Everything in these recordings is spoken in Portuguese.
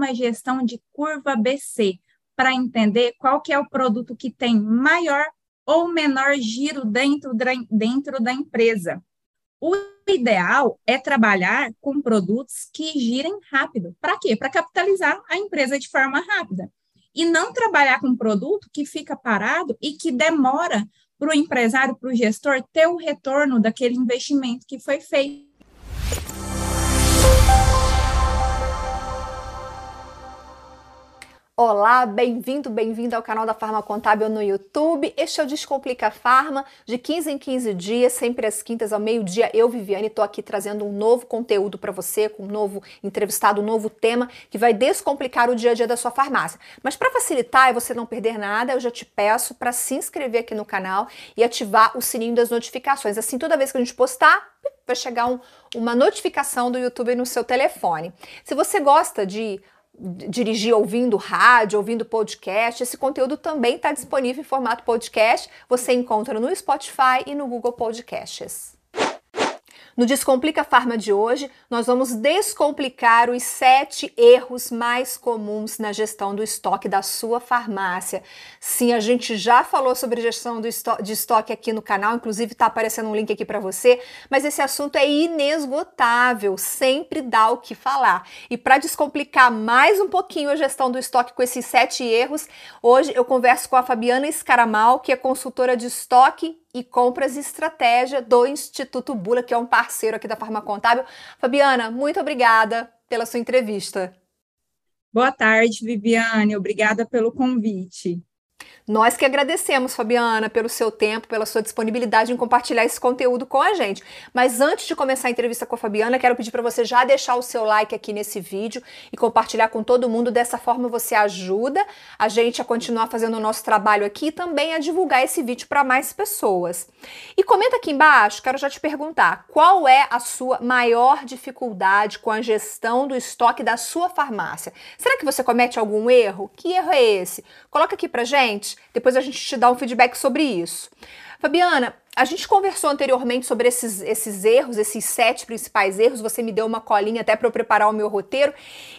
uma gestão de curva BC para entender qual que é o produto que tem maior ou menor giro dentro da, dentro da empresa. O ideal é trabalhar com produtos que girem rápido. Para quê? Para capitalizar a empresa de forma rápida. E não trabalhar com produto que fica parado e que demora para o empresário, para o gestor, ter o retorno daquele investimento que foi feito. Olá, bem-vindo, bem-vindo ao canal da Farma Contábil no YouTube. Este é o Descomplica Farma, de 15 em 15 dias, sempre às quintas ao meio-dia. Eu, Viviane, estou aqui trazendo um novo conteúdo para você, com um novo entrevistado, um novo tema que vai descomplicar o dia a dia da sua farmácia. Mas para facilitar e você não perder nada, eu já te peço para se inscrever aqui no canal e ativar o sininho das notificações. Assim, toda vez que a gente postar, vai chegar um, uma notificação do YouTube no seu telefone. Se você gosta de dirigir ouvindo rádio, ouvindo podcast. Esse conteúdo também está disponível em formato podcast. Você encontra no Spotify e no Google Podcasts. No Descomplica Farma de hoje, nós vamos descomplicar os sete erros mais comuns na gestão do estoque da sua farmácia. Sim, a gente já falou sobre gestão estoque, de estoque aqui no canal, inclusive está aparecendo um link aqui para você, mas esse assunto é inesgotável, sempre dá o que falar. E para descomplicar mais um pouquinho a gestão do estoque com esses sete erros, hoje eu converso com a Fabiana Escaramal, que é consultora de estoque e compras e estratégia do Instituto Bula, que é um parceiro aqui da Farma Contábil. Fabiana, muito obrigada pela sua entrevista. Boa tarde, Viviane. Obrigada pelo convite. Nós que agradecemos, Fabiana, pelo seu tempo, pela sua disponibilidade em compartilhar esse conteúdo com a gente. Mas antes de começar a entrevista com a Fabiana, quero pedir para você já deixar o seu like aqui nesse vídeo e compartilhar com todo mundo. Dessa forma você ajuda a gente a continuar fazendo o nosso trabalho aqui e também a divulgar esse vídeo para mais pessoas. E comenta aqui embaixo, quero já te perguntar, qual é a sua maior dificuldade com a gestão do estoque da sua farmácia? Será que você comete algum erro? Que erro é esse? Coloca aqui pra gente depois a gente te dá um feedback sobre isso. Fabiana, a gente conversou anteriormente sobre esses, esses erros, esses sete principais erros. Você me deu uma colinha até para eu preparar o meu roteiro.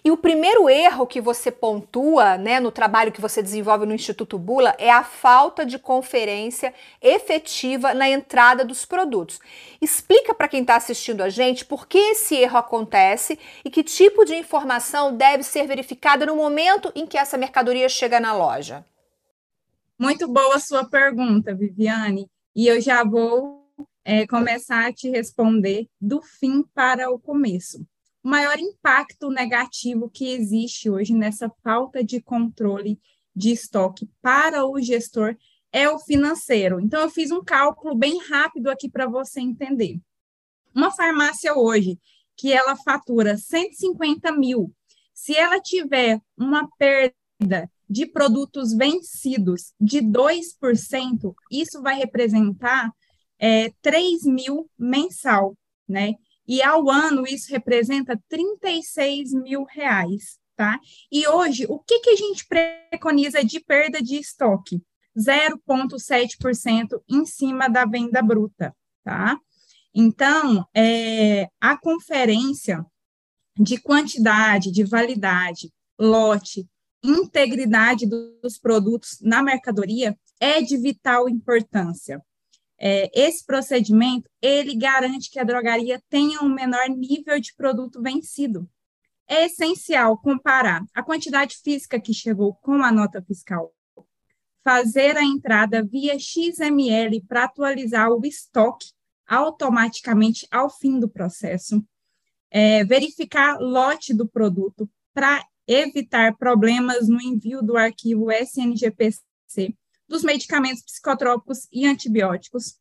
E o primeiro erro que você pontua né, no trabalho que você desenvolve no Instituto Bula é a falta de conferência efetiva na entrada dos produtos. Explica para quem está assistindo a gente por que esse erro acontece e que tipo de informação deve ser verificada no momento em que essa mercadoria chega na loja. Muito boa a sua pergunta, Viviane, e eu já vou é, começar a te responder do fim para o começo. O maior impacto negativo que existe hoje nessa falta de controle de estoque para o gestor é o financeiro. Então, eu fiz um cálculo bem rápido aqui para você entender. Uma farmácia hoje, que ela fatura 150 mil, se ela tiver uma perda de produtos vencidos de 2%, isso vai representar é, 3 mil mensal, né? E ao ano isso representa 36 mil reais, tá? E hoje, o que, que a gente preconiza de perda de estoque? 0,7% em cima da venda bruta, tá? Então, é, a conferência de quantidade, de validade, lote, integridade dos produtos na mercadoria é de vital importância. É, esse procedimento, ele garante que a drogaria tenha um menor nível de produto vencido. É essencial comparar a quantidade física que chegou com a nota fiscal, fazer a entrada via XML para atualizar o estoque automaticamente ao fim do processo, é, verificar lote do produto para evitar problemas no envio do arquivo SNGPC dos medicamentos psicotrópicos e antibióticos.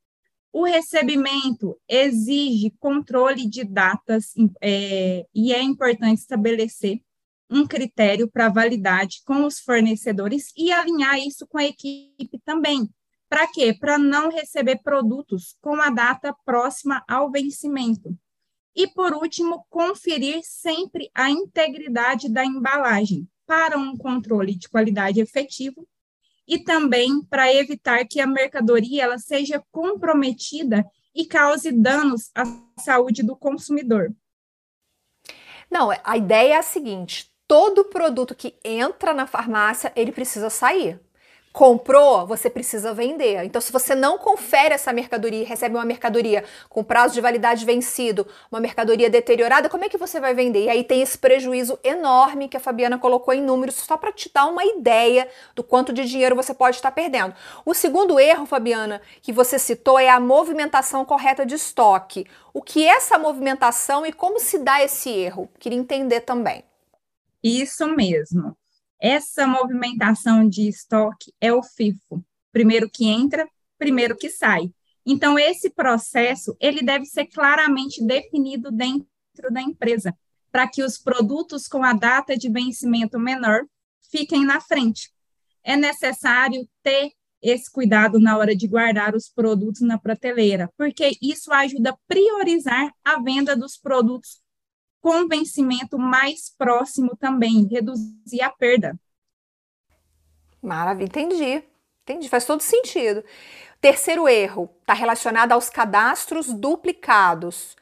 O recebimento exige controle de datas é, e é importante estabelecer um critério para validade com os fornecedores e alinhar isso com a equipe também. Para quê? Para não receber produtos com a data próxima ao vencimento. E, por último, conferir sempre a integridade da embalagem para um controle de qualidade efetivo e também para evitar que a mercadoria ela seja comprometida e cause danos à saúde do consumidor. Não, a ideia é a seguinte: todo produto que entra na farmácia, ele precisa sair. Comprou, você precisa vender. Então, se você não confere essa mercadoria e recebe uma mercadoria com prazo de validade vencido, uma mercadoria deteriorada, como é que você vai vender? E aí tem esse prejuízo enorme que a Fabiana colocou em números, só para te dar uma ideia do quanto de dinheiro você pode estar perdendo. O segundo erro, Fabiana, que você citou é a movimentação correta de estoque. O que é essa movimentação e como se dá esse erro? Queria entender também. Isso mesmo. Essa movimentação de estoque é o FIFO. Primeiro que entra, primeiro que sai. Então, esse processo, ele deve ser claramente definido dentro da empresa, para que os produtos com a data de vencimento menor fiquem na frente. É necessário ter esse cuidado na hora de guardar os produtos na prateleira, porque isso ajuda a priorizar a venda dos produtos com vencimento mais próximo também, reduzir a perda. Maravilha, entendi. Entendi, faz todo sentido. Terceiro erro está relacionado aos cadastros duplicados.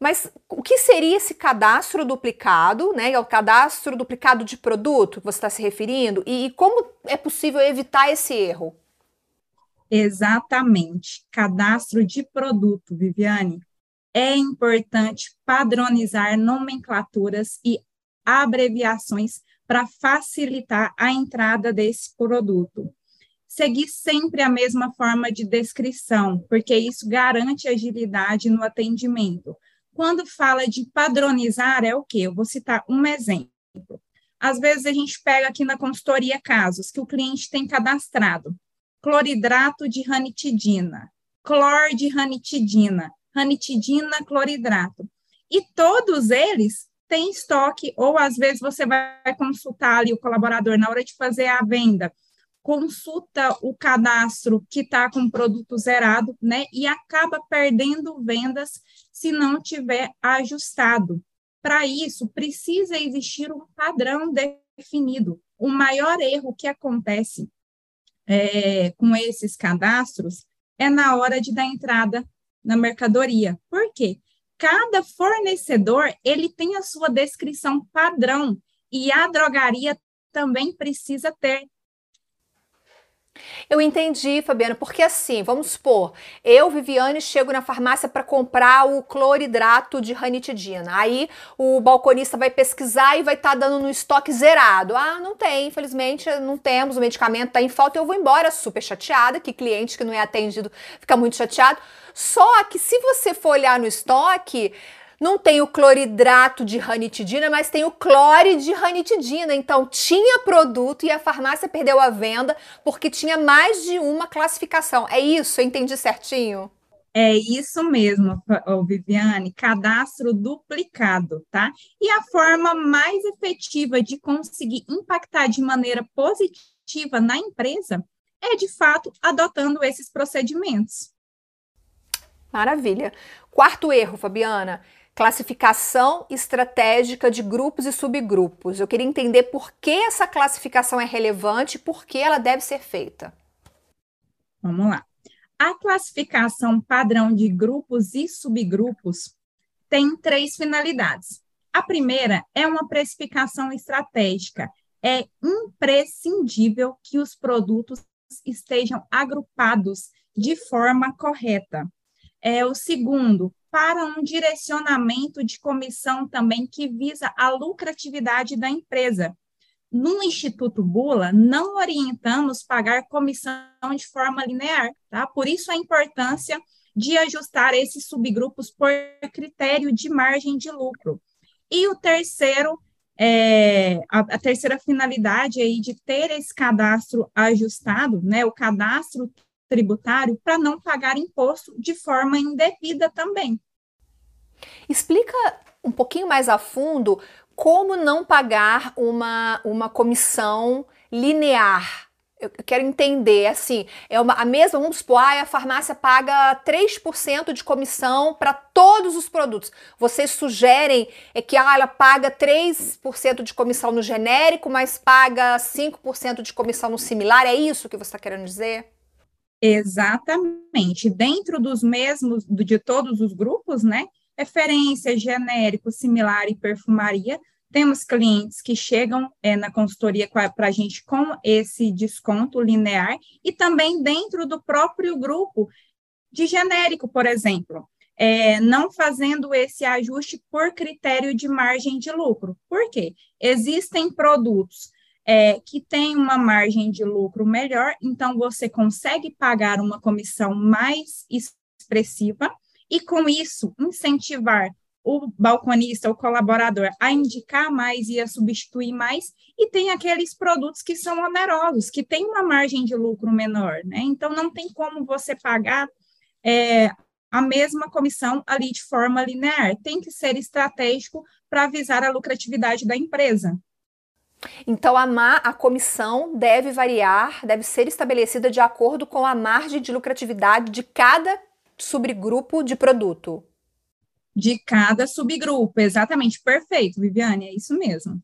Mas o que seria esse cadastro duplicado, né? É o cadastro duplicado de produto que você está se referindo? E, e como é possível evitar esse erro? Exatamente. Cadastro de produto, Viviane é importante padronizar nomenclaturas e abreviações para facilitar a entrada desse produto. Seguir sempre a mesma forma de descrição, porque isso garante agilidade no atendimento. Quando fala de padronizar, é o quê? Eu vou citar um exemplo. Às vezes a gente pega aqui na consultoria casos que o cliente tem cadastrado cloridrato de ranitidina, clor de ranitidina ranitidina, cloridrato. E todos eles têm estoque, ou às vezes você vai consultar ali o colaborador na hora de fazer a venda, consulta o cadastro que está com produto zerado, né? E acaba perdendo vendas se não tiver ajustado. Para isso, precisa existir um padrão definido. O maior erro que acontece é, com esses cadastros é na hora de dar entrada na mercadoria. Por quê? Cada fornecedor, ele tem a sua descrição padrão e a drogaria também precisa ter. Eu entendi, Fabiana, porque assim, vamos supor, eu, Viviane, chego na farmácia para comprar o cloridrato de ranitidina. Aí o balconista vai pesquisar e vai estar tá dando no estoque zerado. Ah, não tem, infelizmente não temos, o medicamento está em falta, eu vou embora super chateada, que cliente que não é atendido fica muito chateado. Só que se você for olhar no estoque, não tem o cloridrato de ranitidina, mas tem o clore de ranitidina. Então tinha produto e a farmácia perdeu a venda porque tinha mais de uma classificação. É isso? Eu entendi certinho? É isso mesmo, Viviane, cadastro duplicado, tá? E a forma mais efetiva de conseguir impactar de maneira positiva na empresa é, de fato, adotando esses procedimentos. Maravilha. Quarto erro, Fabiana, classificação estratégica de grupos e subgrupos. Eu queria entender por que essa classificação é relevante e por que ela deve ser feita. Vamos lá. A classificação padrão de grupos e subgrupos tem três finalidades. A primeira é uma precificação estratégica. É imprescindível que os produtos estejam agrupados de forma correta. É o segundo, para um direcionamento de comissão também que visa a lucratividade da empresa. No Instituto Bula, não orientamos pagar comissão de forma linear, tá? Por isso a importância de ajustar esses subgrupos por critério de margem de lucro. E o terceiro, é, a, a terceira finalidade aí de ter esse cadastro ajustado, né? O cadastro tributário para não pagar imposto de forma indevida também. Explica um pouquinho mais a fundo como não pagar uma, uma comissão linear. Eu quero entender, assim, é uma, a mesma, vamos supor, ah, a farmácia paga 3% de comissão para todos os produtos. Vocês sugerem é que ah, ela paga 3% de comissão no genérico, mas paga 5% de comissão no similar? É isso que você está querendo dizer? Exatamente. Dentro dos mesmos, de todos os grupos, né? Referência, genérico, similar e perfumaria Temos clientes que chegam é, na consultoria para a gente com esse desconto linear e também dentro do próprio grupo de genérico, por exemplo, é, não fazendo esse ajuste por critério de margem de lucro. Por quê? Existem produtos é, que têm uma margem de lucro melhor, então você consegue pagar uma comissão mais expressiva e, com isso, incentivar o balconista, o colaborador, a indicar mais e a substituir mais, e tem aqueles produtos que são onerosos, que têm uma margem de lucro menor, né? Então, não tem como você pagar é, a mesma comissão ali de forma linear, tem que ser estratégico para avisar a lucratividade da empresa. Então, a, a comissão deve variar, deve ser estabelecida de acordo com a margem de lucratividade de cada subgrupo de produto de cada subgrupo. Exatamente, perfeito, Viviane, é isso mesmo.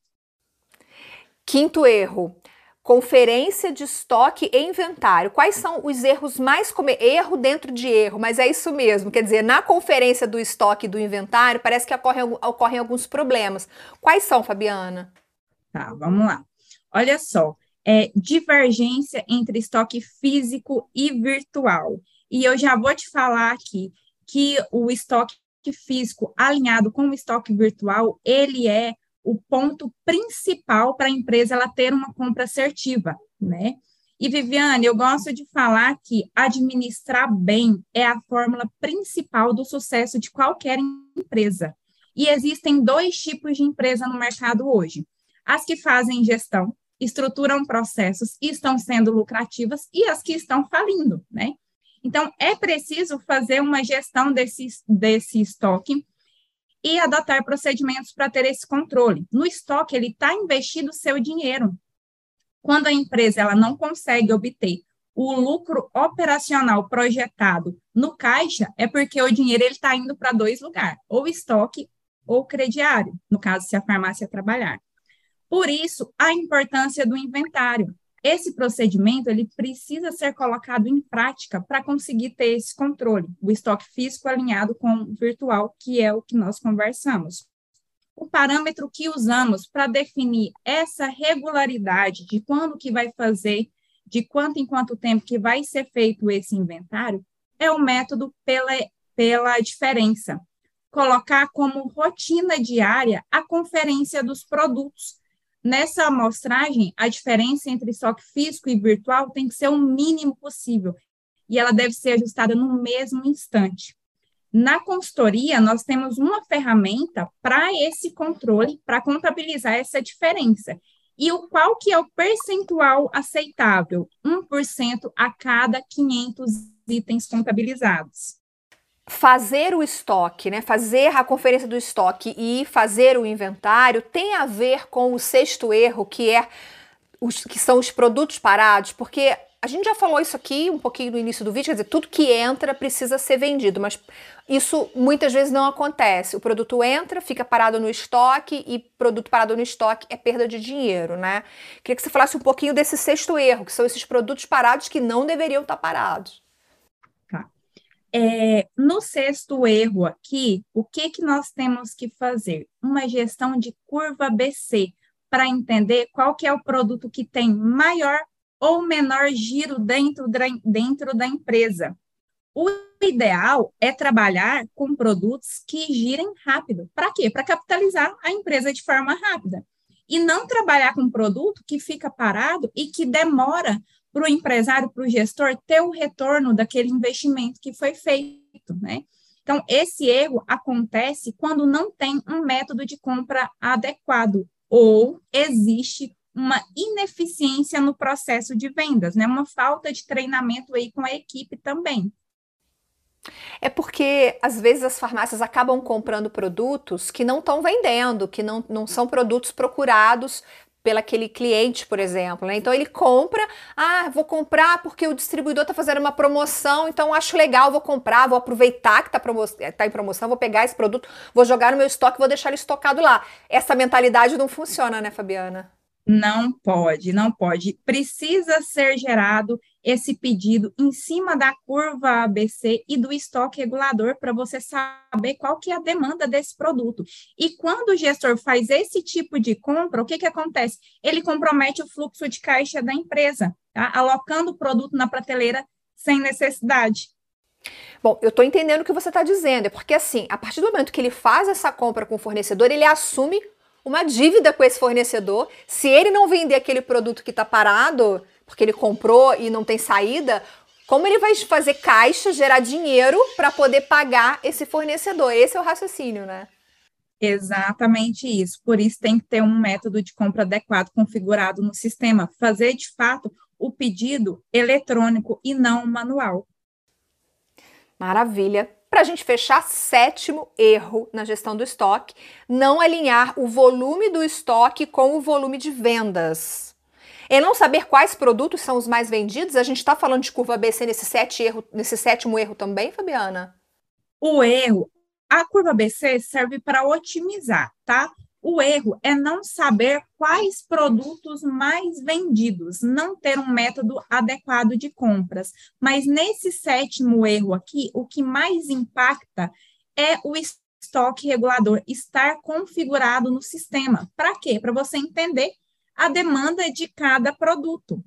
Quinto erro. Conferência de estoque e inventário. Quais são os erros mais comuns? Erro dentro de erro, mas é isso mesmo. Quer dizer, na conferência do estoque e do inventário, parece que ocorrem, ocorrem alguns problemas. Quais são, Fabiana? Tá, vamos lá. Olha só, é divergência entre estoque físico e virtual. E eu já vou te falar aqui que o estoque físico alinhado com o estoque virtual, ele é o ponto principal para a empresa ela ter uma compra assertiva, né? E Viviane, eu gosto de falar que administrar bem é a fórmula principal do sucesso de qualquer empresa. E existem dois tipos de empresa no mercado hoje: as que fazem gestão, estruturam processos e estão sendo lucrativas, e as que estão falindo, né? Então, é preciso fazer uma gestão desse, desse estoque e adotar procedimentos para ter esse controle. No estoque, ele está investido o seu dinheiro. Quando a empresa ela não consegue obter o lucro operacional projetado no caixa, é porque o dinheiro está indo para dois lugares, ou estoque ou crediário, no caso, se a farmácia trabalhar. Por isso, a importância do inventário. Esse procedimento ele precisa ser colocado em prática para conseguir ter esse controle, o estoque físico alinhado com o virtual, que é o que nós conversamos. O parâmetro que usamos para definir essa regularidade de quando que vai fazer, de quanto em quanto tempo que vai ser feito esse inventário, é o método pela, pela diferença. Colocar como rotina diária a conferência dos produtos, Nessa amostragem, a diferença entre estoque físico e virtual tem que ser o mínimo possível e ela deve ser ajustada no mesmo instante. Na consultoria, nós temos uma ferramenta para esse controle, para contabilizar essa diferença. E o qual que é o percentual aceitável? 1% a cada 500 itens contabilizados fazer o estoque, né, fazer a conferência do estoque e fazer o inventário tem a ver com o sexto erro, que é os que são os produtos parados, porque a gente já falou isso aqui um pouquinho no início do vídeo, quer dizer, tudo que entra precisa ser vendido, mas isso muitas vezes não acontece. O produto entra, fica parado no estoque e produto parado no estoque é perda de dinheiro, né? Queria que você falasse um pouquinho desse sexto erro, que são esses produtos parados que não deveriam estar parados. É, no sexto erro aqui, o que, que nós temos que fazer? Uma gestão de curva BC, para entender qual que é o produto que tem maior ou menor giro dentro da, dentro da empresa. O ideal é trabalhar com produtos que girem rápido. Para quê? Para capitalizar a empresa de forma rápida. E não trabalhar com produto que fica parado e que demora para o empresário, para o gestor, ter o retorno daquele investimento que foi feito, né? Então, esse erro acontece quando não tem um método de compra adequado ou existe uma ineficiência no processo de vendas, né? Uma falta de treinamento aí com a equipe também. É porque às vezes as farmácias acabam comprando produtos que não estão vendendo, que não, não são produtos procurados pelo aquele cliente, por exemplo. Né? Então ele compra, ah, vou comprar porque o distribuidor está fazendo uma promoção, então acho legal, vou comprar, vou aproveitar que está promo tá em promoção, vou pegar esse produto, vou jogar no meu estoque, vou deixar ele estocado lá. Essa mentalidade não funciona, né, Fabiana? Não pode, não pode. Precisa ser gerado esse pedido em cima da curva ABC e do estoque regulador para você saber qual que é a demanda desse produto. E quando o gestor faz esse tipo de compra, o que, que acontece? Ele compromete o fluxo de caixa da empresa, tá? alocando o produto na prateleira sem necessidade. Bom, eu estou entendendo o que você está dizendo, é porque assim, a partir do momento que ele faz essa compra com o fornecedor, ele assume uma dívida com esse fornecedor. Se ele não vender aquele produto que está parado, porque ele comprou e não tem saída, como ele vai fazer caixa, gerar dinheiro para poder pagar esse fornecedor? Esse é o raciocínio, né? Exatamente isso. Por isso tem que ter um método de compra adequado configurado no sistema, fazer de fato o pedido eletrônico e não manual. Maravilha. Para a gente fechar, sétimo erro na gestão do estoque: não alinhar o volume do estoque com o volume de vendas. É não saber quais produtos são os mais vendidos? A gente está falando de curva ABC nesse, sete erro, nesse sétimo erro também, Fabiana? O erro, a curva ABC serve para otimizar, tá? O erro é não saber quais produtos mais vendidos, não ter um método adequado de compras. Mas nesse sétimo erro aqui, o que mais impacta é o estoque regulador estar configurado no sistema. Para quê? Para você entender a demanda de cada produto.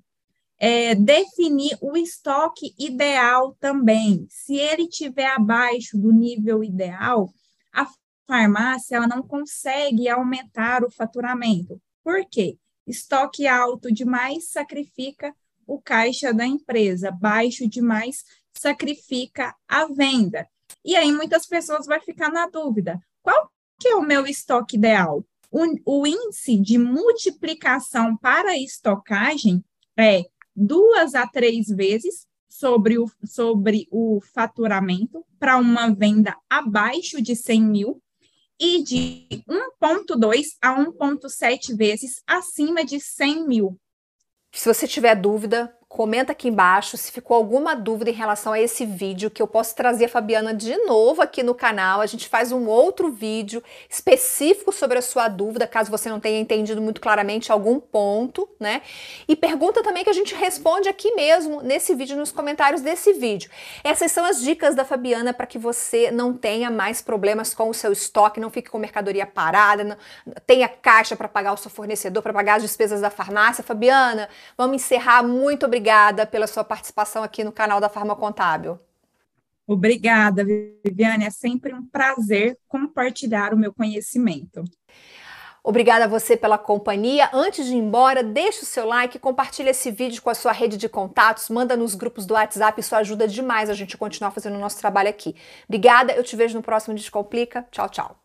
É, definir o estoque ideal também. Se ele tiver abaixo do nível ideal, a farmácia ela não consegue aumentar o faturamento. Por quê? Estoque alto demais sacrifica o caixa da empresa, baixo demais sacrifica a venda. E aí muitas pessoas vão ficar na dúvida: qual que é o meu estoque ideal? O, o índice de multiplicação para estocagem é duas a três vezes sobre o, sobre o faturamento para uma venda abaixo de 100 mil e de 1,2 a 1,7 vezes acima de 100 mil. Se você tiver dúvida, Comenta aqui embaixo se ficou alguma dúvida em relação a esse vídeo que eu posso trazer a Fabiana de novo aqui no canal. A gente faz um outro vídeo específico sobre a sua dúvida, caso você não tenha entendido muito claramente algum ponto, né? E pergunta também que a gente responde aqui mesmo nesse vídeo, nos comentários desse vídeo. Essas são as dicas da Fabiana para que você não tenha mais problemas com o seu estoque, não fique com mercadoria parada, não, tenha caixa para pagar o seu fornecedor, para pagar as despesas da farmácia. Fabiana, vamos encerrar. Muito obrigada obrigada pela sua participação aqui no canal da Farma Contábil. Obrigada, Viviane. É sempre um prazer compartilhar o meu conhecimento. Obrigada a você pela companhia. Antes de ir embora, deixe o seu like, compartilhe esse vídeo com a sua rede de contatos, manda nos grupos do WhatsApp, isso ajuda demais a gente continuar fazendo o nosso trabalho aqui. Obrigada, eu te vejo no próximo Descomplica. Tchau, tchau.